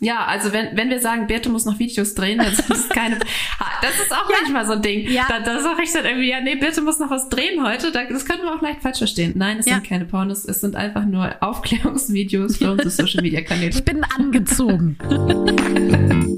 Ja, also wenn, wenn wir sagen, Birte muss noch Videos drehen, dann sind das keine. das ist auch ja. manchmal so ein Ding. Ja. Da, da sage ich dann irgendwie, ja, nee, Birte muss noch was drehen heute. Das können wir auch leicht falsch verstehen. Nein, es ja. sind keine Pornos, es sind einfach nur Aufklärungsvideos für unsere Social Media Kanäle. Ich bin angezogen.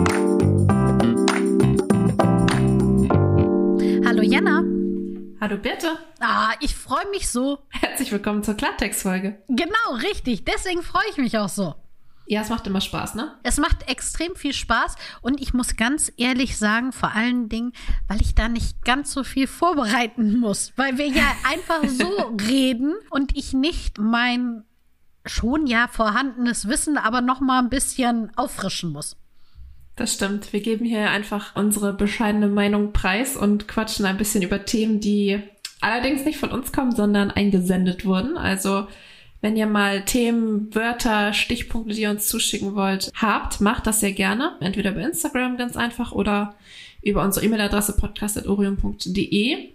Hallo Birte. Ah, ich freue mich so. Herzlich willkommen zur Klartext-Folge. Genau, richtig. Deswegen freue ich mich auch so. Ja, es macht immer Spaß, ne? Es macht extrem viel Spaß und ich muss ganz ehrlich sagen, vor allen Dingen, weil ich da nicht ganz so viel vorbereiten muss, weil wir ja einfach so reden und ich nicht mein schon ja vorhandenes Wissen aber noch mal ein bisschen auffrischen muss. Das stimmt. Wir geben hier einfach unsere bescheidene Meinung preis und quatschen ein bisschen über Themen, die allerdings nicht von uns kommen, sondern eingesendet wurden. Also wenn ihr mal Themen, Wörter, Stichpunkte, die ihr uns zuschicken wollt, habt, macht das sehr gerne. Entweder bei Instagram ganz einfach oder über unsere E-Mail-Adresse podcast.orion.de.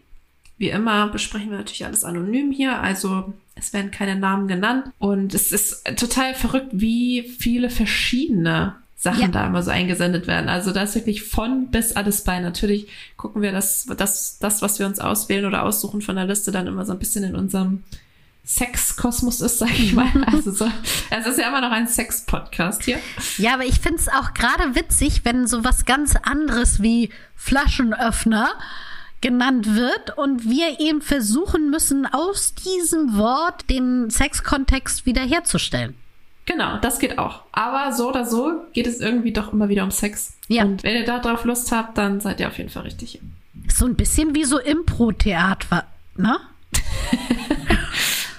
Wie immer besprechen wir natürlich alles anonym hier, also es werden keine Namen genannt. Und es ist total verrückt, wie viele verschiedene Sachen ja. da immer so eingesendet werden. Also da ist wirklich von bis alles bei. Natürlich gucken wir das, das, das, was wir uns auswählen oder aussuchen von der Liste, dann immer so ein bisschen in unserem Sexkosmos ist, sag ich mal. Also so, es ist ja immer noch ein Sex-Podcast hier. Ja, aber ich finde es auch gerade witzig, wenn so was ganz anderes wie Flaschenöffner genannt wird und wir eben versuchen müssen, aus diesem Wort den Sexkontext wiederherzustellen. Genau, das geht auch. Aber so oder so geht es irgendwie doch immer wieder um Sex. Ja. Und wenn ihr da drauf Lust habt, dann seid ihr auf jeden Fall richtig. So ein bisschen wie so Impro-Theater, ne?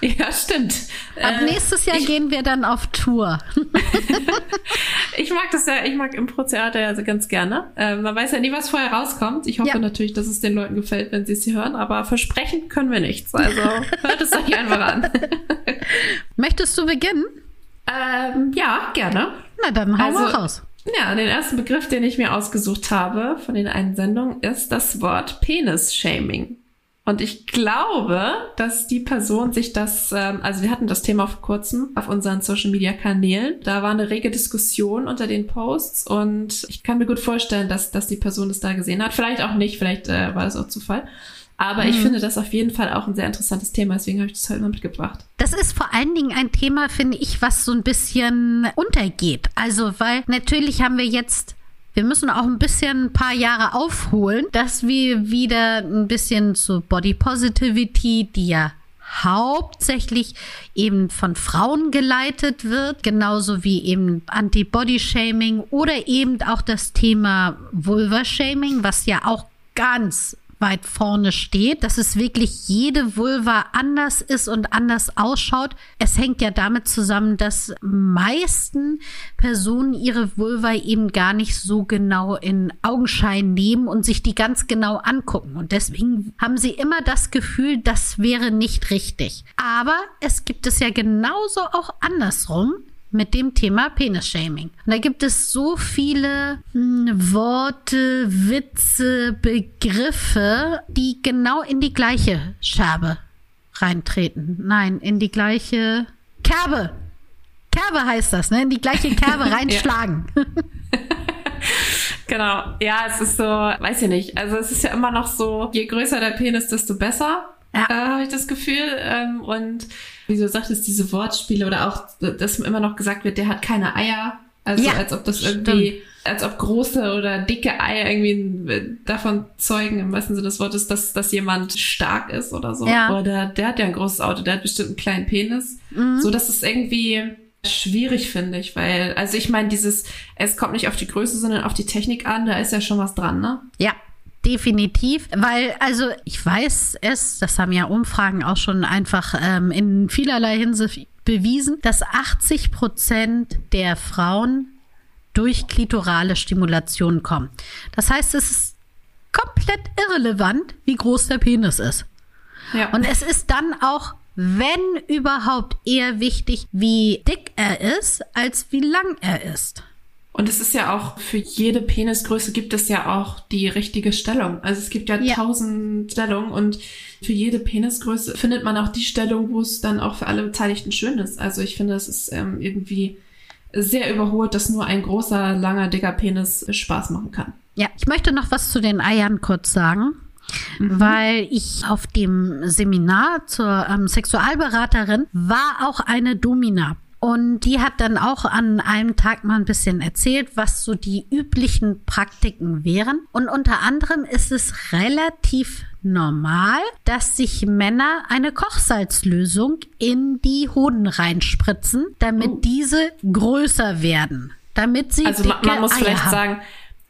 ja, stimmt. Ab äh, nächstes Jahr ich, gehen wir dann auf Tour. ich mag das ja, ich mag Impro-Theater ja ganz gerne. Äh, man weiß ja nie, was vorher rauskommt. Ich hoffe ja. natürlich, dass es den Leuten gefällt, wenn sie es hier hören, aber versprechen können wir nichts. Also hört es euch einfach an. Möchtest du beginnen? Ähm, ja, gerne. Na, dann hau also, mal raus. Ja, den ersten Begriff, den ich mir ausgesucht habe von den Einsendungen, ist das Wort Penis-Shaming. Und ich glaube, dass die Person sich das, ähm, also wir hatten das Thema vor kurzem auf unseren Social Media Kanälen. Da war eine rege Diskussion unter den Posts und ich kann mir gut vorstellen, dass, dass die Person das da gesehen hat. Vielleicht auch nicht, vielleicht äh, war das auch Zufall. Aber mhm. ich finde das auf jeden Fall auch ein sehr interessantes Thema, deswegen habe ich das heute mal mitgebracht. Das ist vor allen Dingen ein Thema, finde ich, was so ein bisschen untergeht. Also, weil natürlich haben wir jetzt wir müssen auch ein bisschen ein paar Jahre aufholen, dass wir wieder ein bisschen zu Body Positivity, die ja hauptsächlich eben von Frauen geleitet wird, genauso wie eben Anti-Body-Shaming oder eben auch das Thema Vulva-Shaming, was ja auch ganz weit vorne steht, dass es wirklich jede Vulva anders ist und anders ausschaut. Es hängt ja damit zusammen, dass meisten Personen ihre Vulva eben gar nicht so genau in Augenschein nehmen und sich die ganz genau angucken. Und deswegen haben sie immer das Gefühl, das wäre nicht richtig. Aber es gibt es ja genauso auch andersrum mit dem Thema Penisshaming. Und da gibt es so viele hm, Worte, Witze, Begriffe, die genau in die gleiche Scherbe reintreten. Nein, in die gleiche Kerbe. Kerbe heißt das, ne? In die gleiche Kerbe reinschlagen. genau. Ja, es ist so, weiß ich nicht. Also es ist ja immer noch so, je größer der Penis, desto besser. Ja. Äh, Habe ich das Gefühl. Ähm, und wie du sagtest, diese Wortspiele oder auch, dass immer noch gesagt wird, der hat keine Eier. Also ja, als ob das irgendwie, stimmt. als ob große oder dicke Eier irgendwie davon zeugen, im wahrsten Sinne des Wortes, dass, dass jemand stark ist oder so. Ja. Oder der hat ja ein großes Auto, der hat bestimmt einen kleinen Penis. Mhm. So, dass es irgendwie schwierig, finde ich, weil, also ich meine, dieses, es kommt nicht auf die Größe, sondern auf die Technik an, da ist ja schon was dran, ne? Ja, definitiv, weil also ich weiß es, das haben ja Umfragen auch schon einfach ähm, in vielerlei Hinsicht bewiesen, dass 80 Prozent der Frauen durch klitorale Stimulation kommen. Das heißt, es ist komplett irrelevant, wie groß der Penis ist. Ja. Und es ist dann auch wenn überhaupt eher wichtig, wie dick er ist, als wie lang er ist. Und es ist ja auch, für jede Penisgröße gibt es ja auch die richtige Stellung. Also es gibt ja, Ja. tausend Stellungen und für jede Penisgröße findet man auch die Stellung, wo es dann auch für alle Beteiligten schön ist. Also ich finde, es ist ähm, irgendwie sehr überholt, dass nur ein großer, langer, dicker Penis Spaß machen kann. Ja, ich möchte noch was zu den Eiern kurz sagen. Weil ich auf dem Seminar zur ähm, Sexualberaterin war auch eine Domina. Und die hat dann auch an einem Tag mal ein bisschen erzählt, was so die üblichen Praktiken wären. Und unter anderem ist es relativ normal, dass sich Männer eine Kochsalzlösung in die Hoden reinspritzen, damit Oh. diese größer werden. Damit sie Also man, dicke man muss Eier vielleicht haben. sagen,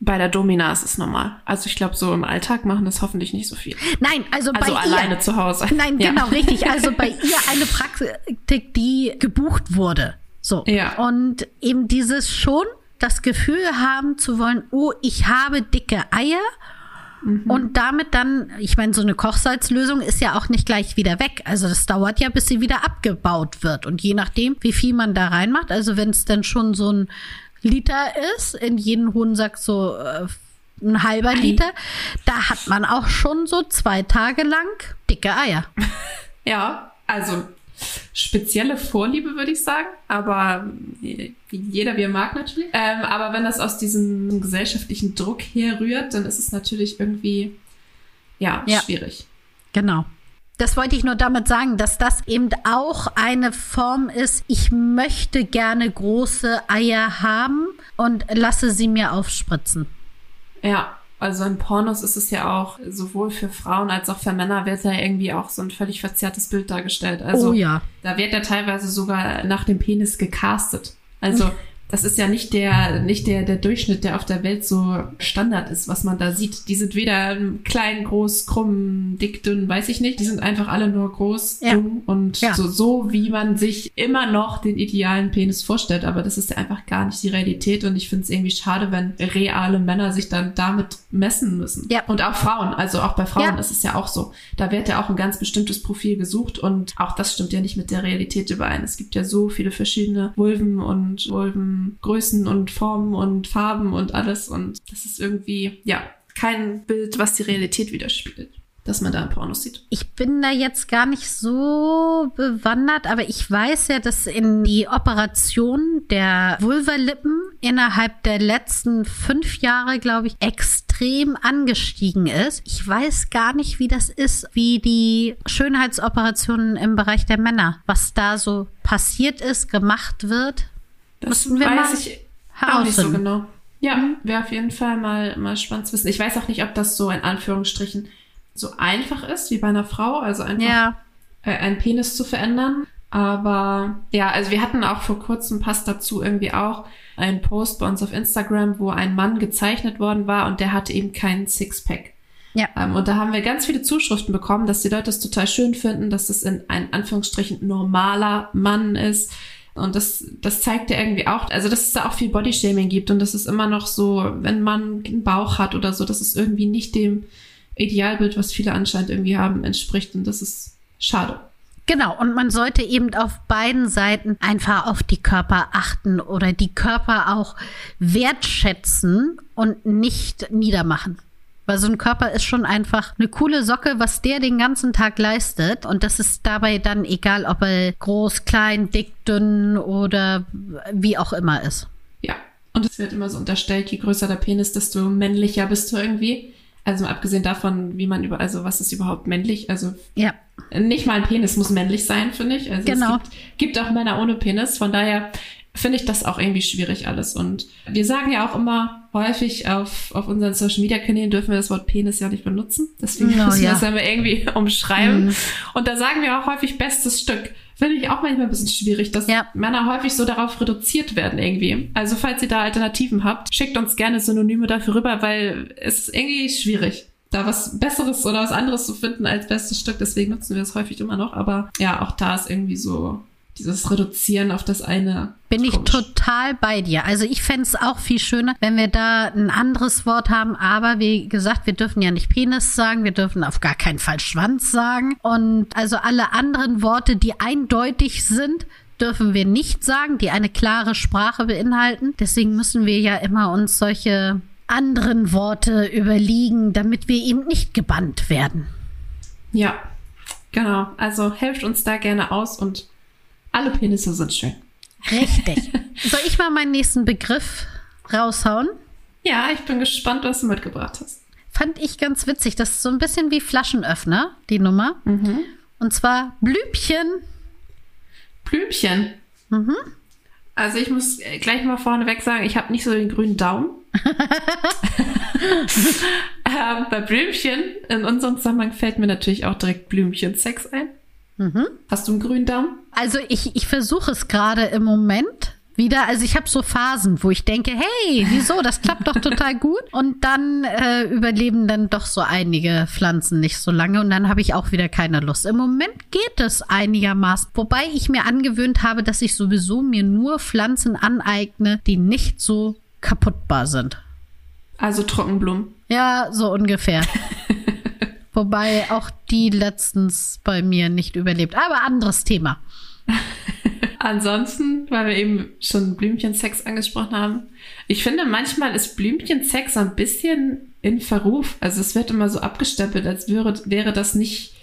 bei der Domina ist es normal. Also ich glaube, so im Alltag machen das hoffentlich nicht so viel. Nein, also, Also bei alleine ihr. zu Hause. Nein, Ja. genau, richtig. Also bei ihr eine Praktik, die gebucht wurde. So. Ja. Und eben dieses schon das Gefühl haben zu wollen, oh, ich habe dicke Eier. Mhm. Und damit dann, ich meine, so eine Kochsalzlösung ist ja auch nicht gleich wieder weg. Also das dauert ja, bis sie wieder abgebaut wird. Und je nachdem, wie viel man da reinmacht, also wenn es dann schon so ein Liter ist, in jeden Hodensack so äh, ein halber Liter, da hat man auch schon so zwei Tage lang dicke Eier. Ja, also spezielle Vorliebe, würde ich sagen. Aber jeder wie er mag natürlich. Ähm, aber wenn das aus diesem gesellschaftlichen Druck herrührt, dann ist es natürlich irgendwie, ja, Ja. schwierig. Genau. Das wollte ich nur damit sagen, dass das eben auch eine Form ist. Ich möchte gerne große Eier haben und lasse sie mir aufspritzen. Ja, also in Pornos ist es ja auch sowohl für Frauen als auch für Männer wird ja irgendwie auch so ein völlig verzerrtes Bild dargestellt. Also oh ja. da wird ja teilweise sogar nach dem Penis gecastet. Also das ist ja nicht der, nicht der, der Durchschnitt, der auf der Welt so Standard ist, was man da sieht. Die sind weder klein, groß, krumm, dick, dünn, weiß ich nicht. Die sind einfach alle nur groß, Ja. dumm und Ja. so, so, wie man sich immer noch den idealen Penis vorstellt. Aber das ist ja einfach gar nicht die Realität und ich finde es irgendwie schade, wenn reale Männer sich dann damit messen müssen. Ja. Und auch Frauen, also auch bei Frauen ist es ja auch so. Da wird ja auch ein ganz bestimmtes Profil gesucht und auch das stimmt ja nicht mit der Realität überein. Es gibt ja so viele verschiedene Vulven und Vulvengrößen und Formen und Farben und alles und das ist irgendwie, ja, kein Bild, was die Realität widerspiegelt, dass man da Pornos sieht. Ich bin da jetzt gar nicht so bewandert, aber ich weiß ja, dass in die Operation der Vulvalippen innerhalb der letzten fünf Jahre, glaube ich, extrem angestiegen ist. Ich weiß gar nicht, wie das ist, wie die Schönheitsoperationen im Bereich der Männer, was da so passiert ist, gemacht wird. Das Müssen wir weiß mal ich auch nicht so genau. Ja, wäre auf jeden Fall mal, mal spannend zu wissen. Ich weiß auch nicht, ob das so in Anführungsstrichen so einfach ist wie bei einer Frau, also einfach Ja, äh, einen Penis zu verändern. Aber ja, also wir hatten auch vor kurzem, passt dazu irgendwie auch, einen Post bei uns auf Instagram, wo ein Mann gezeichnet worden war und der hatte eben keinen Sixpack. ja. Ähm, und da haben wir ganz viele Zuschriften bekommen, dass die Leute das total schön finden, dass das in ein Anführungsstrichen normaler Mann ist. Und das, das zeigt ja irgendwie auch, also dass es da auch viel Bodyshaming gibt und dass es immer noch so, wenn man einen Bauch hat oder so, dass es irgendwie nicht dem Idealbild, was viele anscheinend irgendwie haben, entspricht. Und das ist schade. Genau, und man sollte eben auf beiden Seiten einfach auf die Körper achten oder die Körper auch wertschätzen und nicht niedermachen. Weil so ein Körper ist schon einfach eine coole Socke, was der den ganzen Tag leistet. Und das ist dabei dann egal, ob er groß, klein, dick, dünn oder wie auch immer ist. Ja. Und es wird immer so unterstellt, je größer der Penis, desto männlicher bist du irgendwie. Also abgesehen davon, wie man über, also was ist überhaupt männlich? Also Ja, nicht mal ein Penis muss männlich sein, finde ich. Also Genau. es gibt, gibt auch Männer ohne Penis. Von daher finde ich das auch irgendwie schwierig alles. Und wir sagen ja auch immer häufig auf, auf unseren Social Media Kanälen dürfen wir das Wort Penis ja nicht benutzen. Deswegen Oh, müssen wir ja. das aber irgendwie umschreiben. Mhm. Und da sagen wir auch häufig bestes Stück. Finde ich auch manchmal ein bisschen schwierig, dass Ja. Männer häufig so darauf reduziert werden irgendwie. Also falls ihr da Alternativen habt, schickt uns gerne Synonyme dafür rüber, weil es ist irgendwie schwierig da was Besseres oder was anderes zu finden als bestes Stück. Deswegen nutzen wir es häufig immer noch. Aber ja, auch da ist irgendwie so dieses Reduzieren auf das eine. Bin ich total bei dir. Also ich fände es auch viel schöner, wenn wir da ein anderes Wort haben. Aber wie gesagt, wir dürfen ja nicht Penis sagen, wir dürfen auf gar keinen Fall Schwanz sagen. Und also alle anderen Worte, die eindeutig sind, dürfen wir nicht sagen, die eine klare Sprache beinhalten. Deswegen müssen wir ja immer uns solche anderen Worte überlegen, damit wir eben nicht gebannt werden. Ja, genau. Also helft uns da gerne aus und alle Penisse sind schön. Richtig. Soll ich mal meinen nächsten Begriff raushauen? Ja, ich bin gespannt, was du mitgebracht hast. Fand ich ganz witzig. Das ist so ein bisschen wie Flaschenöffner, die Nummer. Mhm. Und zwar Blübchen. Blümchen. Mhm. Also ich muss gleich mal vorneweg sagen, ich habe nicht so den grünen Daumen. ähm, bei Blümchen, in unserem Zusammenhang fällt mir natürlich auch direkt Blümchen-Sex ein. Mhm. Hast du einen grünen Daumen? Also ich, ich versuche es gerade im Moment wieder. Also ich habe so Phasen, wo ich denke, hey, wieso, das klappt doch total gut. Und dann äh, überleben dann doch so einige Pflanzen nicht so lange und dann habe ich auch wieder keine Lust. Im Moment geht es einigermaßen, wobei ich mir angewöhnt habe, dass ich sowieso mir nur Pflanzen aneigne, die nicht so kaputtbar sind. Also Trockenblumen. Ja, so ungefähr. Wobei auch die letztens bei mir nicht überlebt. Aber anderes Thema. Ansonsten, weil wir eben schon Blümchensex angesprochen haben, ich finde, manchmal ist Blümchensex ein bisschen in Verruf. Also es wird immer so abgestempelt, als wäre, wäre das nicht,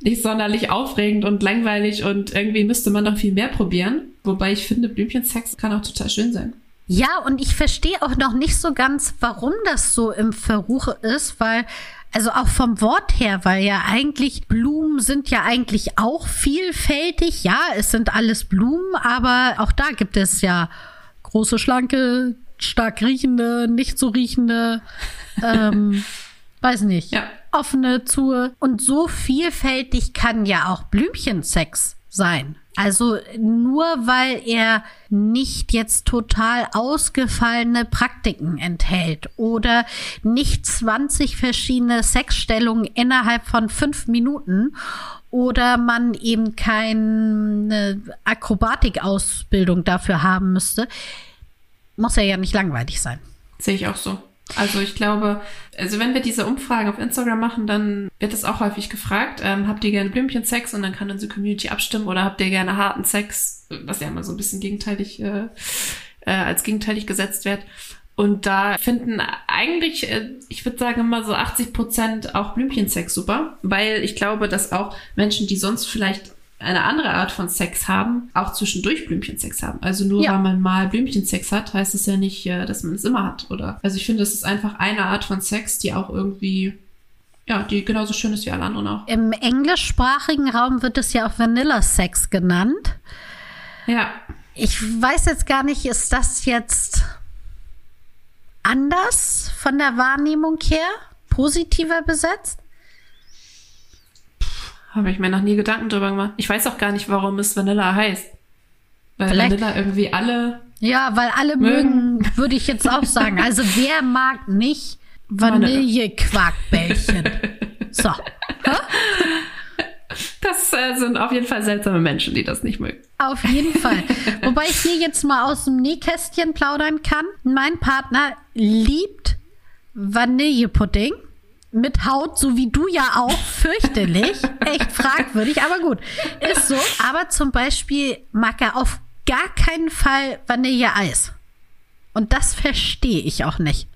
nicht sonderlich aufregend und langweilig und irgendwie müsste man noch viel mehr probieren. Wobei ich finde, Blümchensex kann auch total schön sein. Ja, und ich verstehe auch noch nicht so ganz, warum das so im Verruch ist, weil also auch vom Wort her, weil ja eigentlich Blumen sind ja eigentlich auch vielfältig. Ja, es sind alles Blumen, aber auch da gibt es ja große, schlanke, stark riechende, nicht so riechende, ähm, weiß nicht, ja. offene, zu. Und so vielfältig kann ja auch Blümchensex sein. Also nur weil er nicht jetzt total ausgefallene Praktiken enthält oder nicht 20 verschiedene Sexstellungen innerhalb von fünf Minuten oder man eben keine Akrobatikausbildung dafür haben müsste, muss er ja nicht langweilig sein. Sehe ich auch so. Also ich glaube, also wenn wir diese Umfragen auf Instagram machen, dann wird es auch häufig gefragt, ähm, habt ihr gerne Blümchen-Sex und dann kann unsere Community abstimmen. Oder habt ihr gerne harten Sex, was ja immer so ein bisschen gegenteilig, äh, äh, als gegenteilig gesetzt wird. Und da finden eigentlich, äh, ich würde sagen immer so 80 Prozent auch Blümchensex super, weil ich glaube, dass auch Menschen, die sonst vielleicht eine andere Art von Sex haben, auch zwischendurch Blümchensex haben. Also nur ja. weil man mal Blümchensex hat, heißt es ja nicht, äh, dass man es immer hat, oder? Also ich finde, es ist einfach eine Art von Sex, die auch irgendwie, ja, die genauso schön ist wie alle anderen auch. Im englischsprachigen Raum wird es ja auch Vanilla Sex genannt. Ja. Ich weiß jetzt gar nicht, ist das jetzt anders von der Wahrnehmung her? Positiver besetzt? Habe ich mir noch nie Gedanken drüber gemacht. Ich weiß auch gar nicht, warum es Vanilla heißt. Weil Vielleicht, Vanilla irgendwie alle. Ja, weil alle mögen, mögen würde ich jetzt auch sagen. Also wer mag nicht Vanillequarkbällchen? so. Das äh, sind auf jeden Fall seltsame Menschen, die das nicht mögen. Auf jeden Fall. Wobei ich hier jetzt mal aus dem Nähkästchen plaudern kann. Mein Partner liebt Vanillepudding mit Haut, so wie du ja auch, fürchterlich. Echt fragwürdig, aber gut. Ist so. Aber zum Beispiel mag er auf gar keinen Fall Vanilleeis. Und das verstehe ich auch nicht.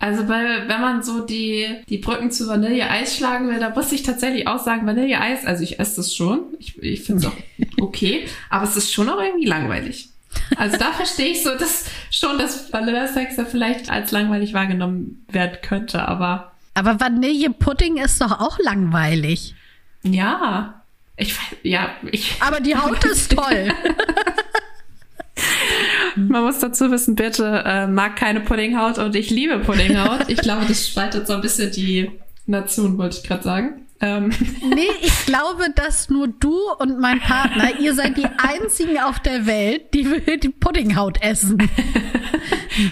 Also weil, wenn man so die, die Brücken zu Vanilleeis schlagen will, da muss ich tatsächlich auch sagen, Vanilleeis, also ich esse das schon. Ich, ich finde es auch okay, aber es ist schon auch irgendwie langweilig. Also da verstehe ich so dass schon, dass Vanillesex da vielleicht als langweilig wahrgenommen werden könnte, aber aber Vanillepudding ist doch auch langweilig. Ja. Ich, ja, ich. Aber die Haut ist toll. Man muss dazu wissen, bitte äh, mag keine Puddinghaut und ich liebe Puddinghaut. Ich glaube, das spaltet so ein bisschen die Nation, wollte ich gerade sagen. Ähm. Nee, ich glaube, dass nur du und mein Partner, ihr seid die einzigen auf der Welt, die die Puddinghaut essen.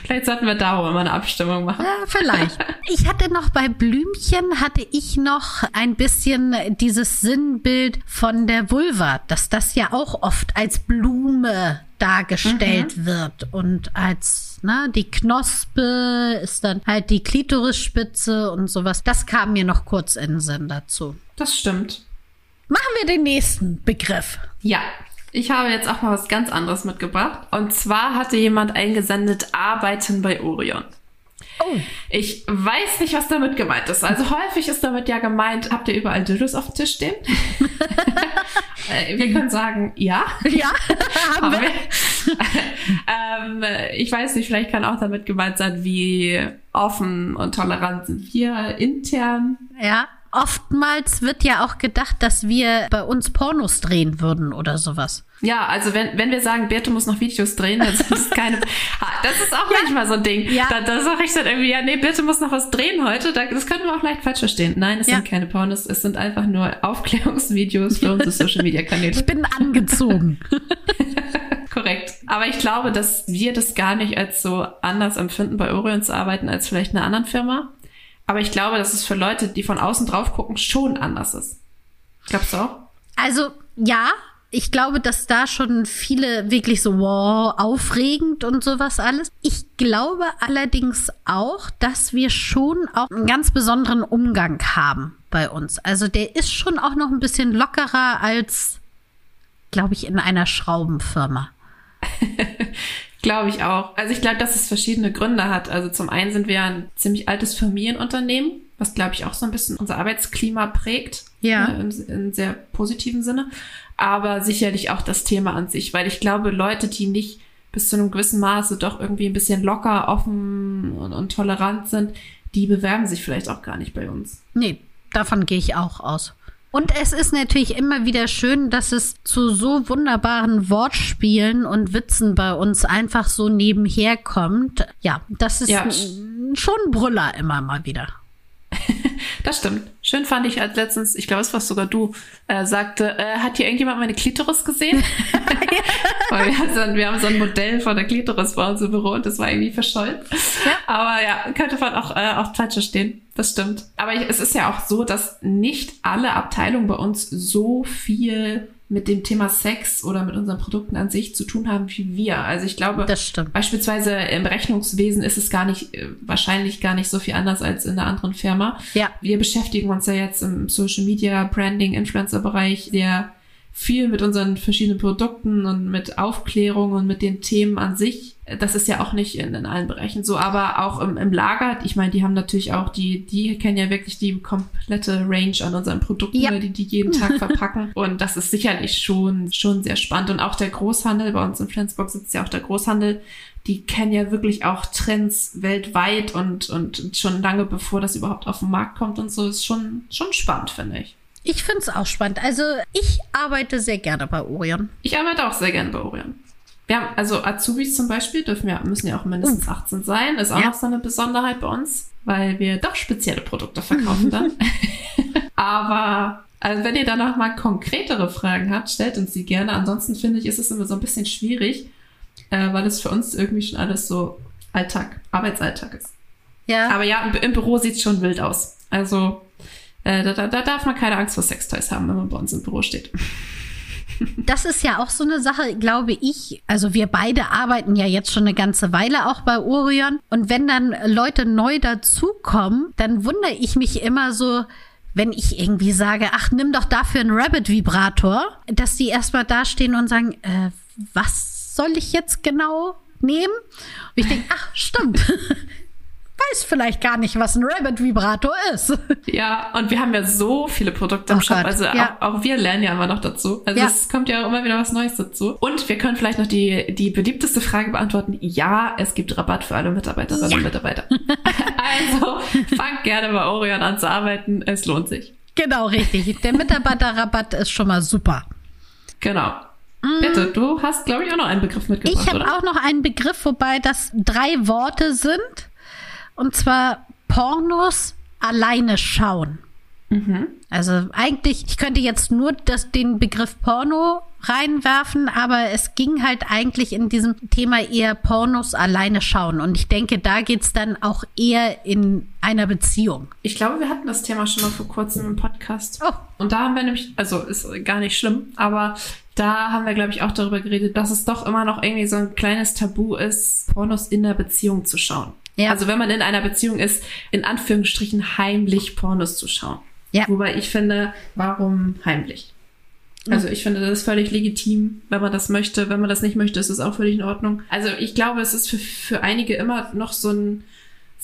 Vielleicht sollten wir darüber mal eine Abstimmung machen. Ja, vielleicht. Ich hatte noch bei Blümchen, hatte ich noch ein bisschen dieses Sinnbild von der Vulva, dass das ja auch oft als Blume dargestellt mhm. wird und als ne, die Knospe ist dann halt die Klitorisspitze und sowas. Das kam mir noch kurz in den Sinn dazu. Das stimmt. Machen wir den nächsten Begriff. Ja, ich habe jetzt auch mal was ganz anderes mitgebracht. Und zwar hatte jemand eingesendet Arbeiten bei Orion. Oh. Ich weiß nicht, was damit gemeint ist. Also häufig ist damit ja gemeint, habt ihr überall Dildos auf dem Tisch stehen? Äh, wir können sagen, ja. Ja, haben wir. ähm, ich weiß nicht, vielleicht kann auch damit gemeint sein, wie offen und tolerant sind wir intern. Ja oftmals wird ja auch gedacht, dass wir bei uns Pornos drehen würden oder sowas. Ja, also wenn, wenn wir sagen, Birte muss noch Videos drehen, dann sind das keine. das ist auch ja. manchmal so ein Ding. Ja. Da, da sage ich dann irgendwie, ja, nee, Birte muss noch was drehen heute. Das können wir auch leicht falsch verstehen. Nein, es ja. sind keine Pornos, es sind einfach nur Aufklärungsvideos für unsere Social Media Kanäle. Ich bin angezogen. Korrekt. Aber ich glaube, dass wir das gar nicht als so anders empfinden, bei Orion zu arbeiten, als vielleicht in einer anderen Firma. Aber ich glaube, dass es für Leute, die von außen drauf gucken, schon anders ist. Glaubst du auch? Also, ja. Ich glaube, dass da schon viele wirklich so, wow, aufregend und sowas alles. Ich glaube allerdings auch, dass wir schon auch einen ganz besonderen Umgang haben bei uns. Also der ist schon auch noch ein bisschen lockerer als, glaube ich, in einer Schraubenfirma. Glaube ich auch. Also ich glaube, dass es verschiedene Gründe hat. Also zum einen sind wir ein ziemlich altes Familienunternehmen, was glaube ich auch so ein bisschen unser Arbeitsklima prägt. Ja. Äh, Im, Im sehr positiven Sinne. Aber sicherlich auch das Thema an sich, weil ich glaube, Leute, die nicht bis zu einem gewissen Maße doch irgendwie ein bisschen locker, offen und, und tolerant sind, die bewerben sich vielleicht auch gar nicht bei uns. Nee, davon gehe ich auch aus. Und es ist natürlich immer wieder schön, dass es zu so wunderbaren Wortspielen und Witzen bei uns einfach so nebenher kommt. Ja, das ist ja. schon ein Brüller immer mal wieder. das stimmt. Schön fand ich als letztens, ich glaube, es war sogar du, äh, sagte, äh, hat hier irgendjemand meine Klitoris gesehen? Weil wir haben, so ein, wir haben so ein Modell von der Klitoris bei uns im Büro und das war irgendwie verschollen. Ja. Aber ja, könnte man auch, äh, auch falsch verstehen. Das stimmt. Aber ich, es ist ja auch so, dass nicht alle Abteilungen bei uns so viel mit dem Thema Sex oder mit unseren Produkten an sich zu tun haben wie wir. Also ich glaube, das stimmt. beispielsweise im Rechnungswesen ist es gar nicht, äh, wahrscheinlich gar nicht so viel anders als in einer anderen Firma. Ja. Wir beschäftigen uns ja jetzt im Social Media, Branding, Influencer-Bereich sehr viel mit unseren verschiedenen Produkten und mit Aufklärung und mit den Themen an sich. Das ist ja auch nicht in, in allen Bereichen so, aber auch im, im Lager. Ich meine, die haben natürlich auch die, die kennen ja wirklich die komplette Range an unseren Produkten, ja. die die jeden Tag verpacken. Und das ist sicherlich schon, schon sehr spannend. Und auch der Großhandel, bei uns in Flensburg sitzt ja auch der Großhandel, die kennen ja wirklich auch Trends weltweit und, und schon lange bevor das überhaupt auf den Markt kommt und so, ist schon, schon spannend, finde ich. Ich finde es auch spannend. Also ich arbeite sehr gerne bei Orion. Ich arbeite auch sehr gerne bei Orion. Wir haben, also Azubis zum Beispiel dürfen ja, müssen ja auch mindestens 18 uh. sein. Ist auch ja. noch so eine Besonderheit bei uns, weil wir doch spezielle Produkte verkaufen dann. Aber also wenn ihr da noch mal konkretere Fragen habt, stellt uns die gerne. Ansonsten finde ich, ist es immer so ein bisschen schwierig, äh, weil es für uns irgendwie schon alles so Alltag, Arbeitsalltag ist. Ja. Aber ja, im, im Büro sieht es schon wild aus. Also äh, da, da, da darf man keine Angst vor Sextoys haben, wenn man bei uns im Büro steht. Das ist ja auch so eine Sache, glaube ich. Also wir beide arbeiten ja jetzt schon eine ganze Weile auch bei Orion. Und wenn dann Leute neu dazukommen, dann wundere ich mich immer so, wenn ich irgendwie sage, ach, nimm doch dafür einen Rabbit-Vibrator, dass die erstmal dastehen und sagen, äh, was soll ich jetzt genau nehmen? Und ich denke, ach, stimmt. weiß vielleicht gar nicht, was ein Rabbit-Vibrator ist. Ja, und wir haben ja so viele Produkte im oh Shop. Gott. Also ja. auch, auch, wir lernen ja immer noch dazu. Also ja. es kommt ja immer wieder was Neues dazu. Und wir können vielleicht noch die, die beliebteste Frage beantworten. Ja, es gibt Rabatt für alle Mitarbeiterinnen ja. und Mitarbeiter. also fangt gerne bei Orion an zu arbeiten. Es lohnt sich. Genau, richtig. Der Mitarbeiterrabatt ist schon mal super. Genau. Mm. Bitte, du hast, glaube ich, auch noch einen Begriff mitgebracht. Ich habe auch noch einen Begriff, wobei das drei Worte sind. Und zwar Pornos alleine schauen. Also eigentlich, ich könnte jetzt nur das, den Begriff Porno reinwerfen, aber es ging halt eigentlich in diesem Thema eher Pornos alleine schauen. Und ich denke, da geht's dann auch eher in einer Beziehung. Ich glaube, wir hatten das Thema schon mal vor kurzem im Podcast. Oh. Und da haben wir nämlich, also ist gar nicht schlimm, aber da haben wir, glaube ich, auch darüber geredet, dass es doch immer noch irgendwie so ein kleines Tabu ist, Pornos in der Beziehung zu schauen. Ja. Also wenn man in einer Beziehung ist, in Anführungsstrichen heimlich Pornos zu schauen. Ja. Wobei ich finde, warum heimlich? Also ich finde, das ist völlig legitim, wenn man das möchte. Wenn man das nicht möchte, ist es auch völlig in Ordnung. Also ich glaube, es ist für, für einige immer noch so ein,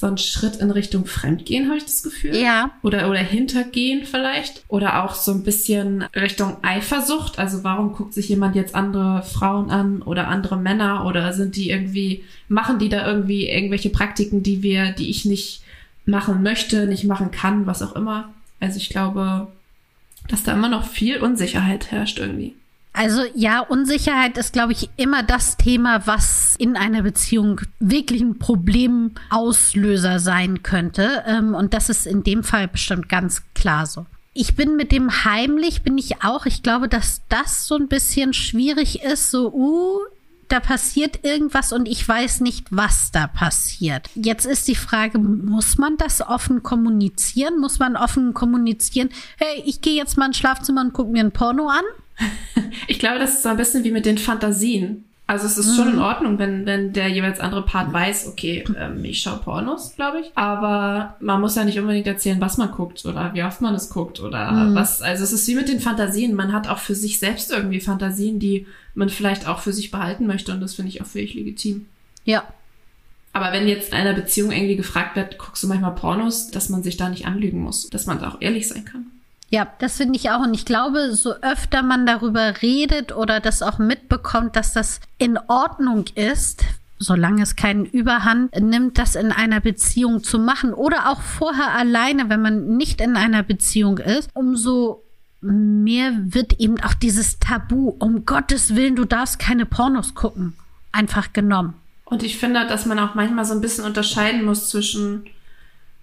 so ein Schritt in Richtung Fremdgehen, habe ich das Gefühl. Ja. Oder, oder Hintergehen vielleicht. Oder auch so ein bisschen Richtung Eifersucht. Also warum guckt sich jemand jetzt andere Frauen an oder andere Männer? Oder sind die irgendwie, machen die da irgendwie irgendwelche Praktiken, die wir, die ich nicht machen möchte, nicht machen kann, was auch immer. Also ich glaube, dass da immer noch viel Unsicherheit herrscht irgendwie. Also ja, Unsicherheit ist, glaube ich, immer das Thema, was in einer Beziehung wirklich ein Problemauslöser sein könnte. Ähm, und das ist in dem Fall bestimmt ganz klar so. Ich bin mit dem heimlich, bin ich auch. Ich glaube, dass das so ein bisschen schwierig ist. So, uh, da passiert irgendwas und ich weiß nicht, was da passiert. Jetzt ist die Frage, muss man das offen kommunizieren? Muss man offen kommunizieren? Hey, ich gehe jetzt mal ins Schlafzimmer und gucke mir ein Porno an? Ich glaube, das ist so ein bisschen wie mit den Fantasien. Also es ist schon in Ordnung, wenn, wenn der jeweils andere Part weiß, okay, ähm, ich schaue Pornos, glaube ich. Aber man muss ja nicht unbedingt erzählen, was man guckt oder wie oft man es guckt oder was. Also es ist wie mit den Fantasien. Man hat auch für sich selbst irgendwie Fantasien, die man vielleicht auch für sich behalten möchte und das finde ich auch völlig legitim. Ja. Aber wenn jetzt in einer Beziehung irgendwie gefragt wird, guckst du manchmal Pornos, dass man sich da nicht anlügen muss, dass man da auch ehrlich sein kann. Ja, das finde ich auch. Und ich glaube, so öfter man darüber redet oder das auch mitbekommt, dass das in Ordnung ist, solange es keinen Überhand nimmt, das in einer Beziehung zu machen oder auch vorher alleine, wenn man nicht in einer Beziehung ist, umso mehr wird eben auch dieses Tabu, um Gottes Willen, du darfst keine Pornos gucken, einfach genommen. Und ich finde, dass man auch manchmal so ein bisschen unterscheiden muss zwischen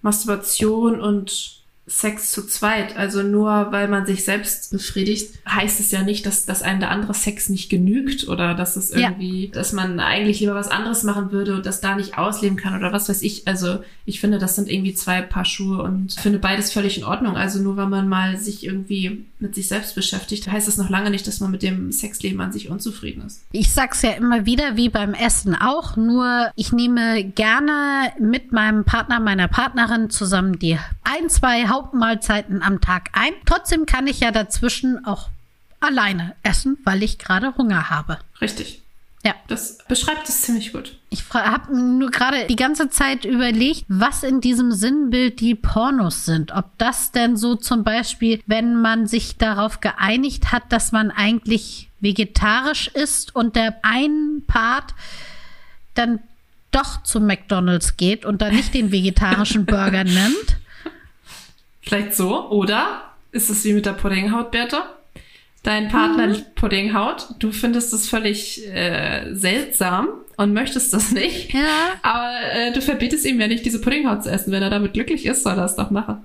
Masturbation und Sex zu zweit. Also nur weil man sich selbst befriedigt, heißt es ja nicht, dass, dass einem der andere Sex nicht genügt oder dass es Ja. irgendwie, dass man eigentlich lieber was anderes machen würde und das da nicht ausleben kann oder was weiß ich. Also ich finde, das sind irgendwie zwei Paar Schuhe und finde beides völlig in Ordnung. Also nur weil man mal sich irgendwie mit sich selbst beschäftigt, heißt das noch lange nicht, dass man mit dem Sexleben an sich unzufrieden ist. Ich sag's ja immer wieder, wie beim Essen auch, nur ich nehme gerne mit meinem Partner, meiner Partnerin zusammen die ein, zwei Hauptmahlzeiten am Tag ein. Trotzdem kann ich ja dazwischen auch alleine essen, weil ich gerade Hunger habe. Richtig. Ja. Das beschreibt es ziemlich gut. Ich habe nur gerade die ganze Zeit überlegt, was in diesem Sinnbild die Pornos sind. Ob das denn so zum Beispiel, wenn man sich darauf geeinigt hat, dass man eigentlich vegetarisch ist und der ein Part dann doch zu McDonald's geht und dann nicht den vegetarischen Burger nimmt. Vielleicht so. Oder ist es wie mit der Puddinghaut, Bertha? Dein Partner liebt Puddinghaut. Du findest es völlig äh, seltsam und möchtest das nicht. Ja. Aber äh, du verbietest ihm ja nicht, diese Puddinghaut zu essen. Wenn er damit glücklich ist, soll er es doch machen.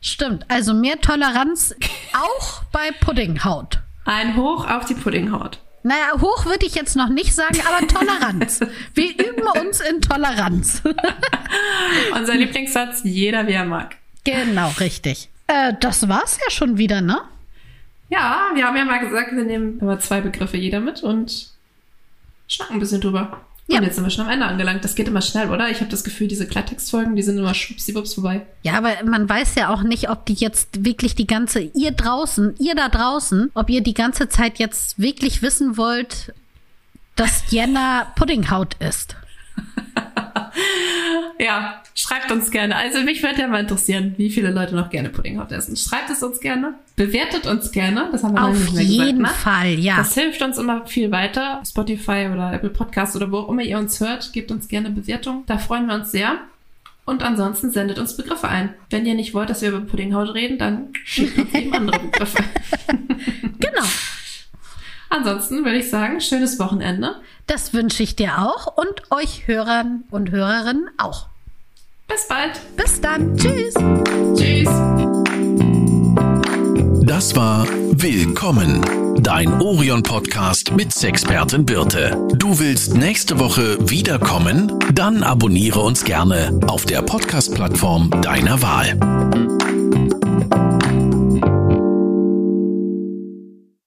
Stimmt. Also mehr Toleranz auch bei Puddinghaut. Ein Hoch auf die Puddinghaut. Naja, hoch würde ich jetzt noch nicht sagen, aber Toleranz. Wir üben uns in Toleranz. Unser Lieblingssatz, jeder wie er mag. Genau, richtig. Äh, das war's ja schon wieder, ne? Ja, wir haben ja mal gesagt, wir nehmen immer zwei Begriffe jeder mit und schnacken ein bisschen drüber. Ja. Und jetzt sind wir schon am Ende angelangt. Das geht immer schnell, oder? Ich habe das Gefühl, diese Klartextfolgen, die sind immer schwuppsiwupps vorbei. Ja, aber man weiß ja auch nicht, ob die jetzt wirklich die ganze, ihr draußen, ihr da draußen, ob ihr die ganze Zeit jetzt wirklich wissen wollt, dass Jenna Puddinghaut ist. Ja, schreibt uns gerne. Also mich würde ja mal interessieren, wie viele Leute noch gerne Puddinghaut essen. Schreibt es uns gerne. Bewertet uns gerne. Das haben wir Auf nicht mehr jeden gesagt, ne? Fall, ja. Das hilft uns immer viel weiter. Spotify oder Apple Podcast oder wo auch immer ihr uns hört, gebt uns gerne Bewertung. Da freuen wir uns sehr. Und ansonsten sendet uns Begriffe ein. Wenn ihr nicht wollt, dass wir über Puddinghaut reden, dann schickt uns eben andere Begriffe. Ansonsten würde ich sagen, schönes Wochenende. Das wünsche ich dir auch und euch Hörern und Hörerinnen auch. Bis bald. Bis dann. Tschüss. Tschüss. Das war Willkommen, dein Orion-Podcast mit Sexpertin Birte. Du willst nächste Woche wiederkommen? Dann abonniere uns gerne auf der Podcast-Plattform deiner Wahl.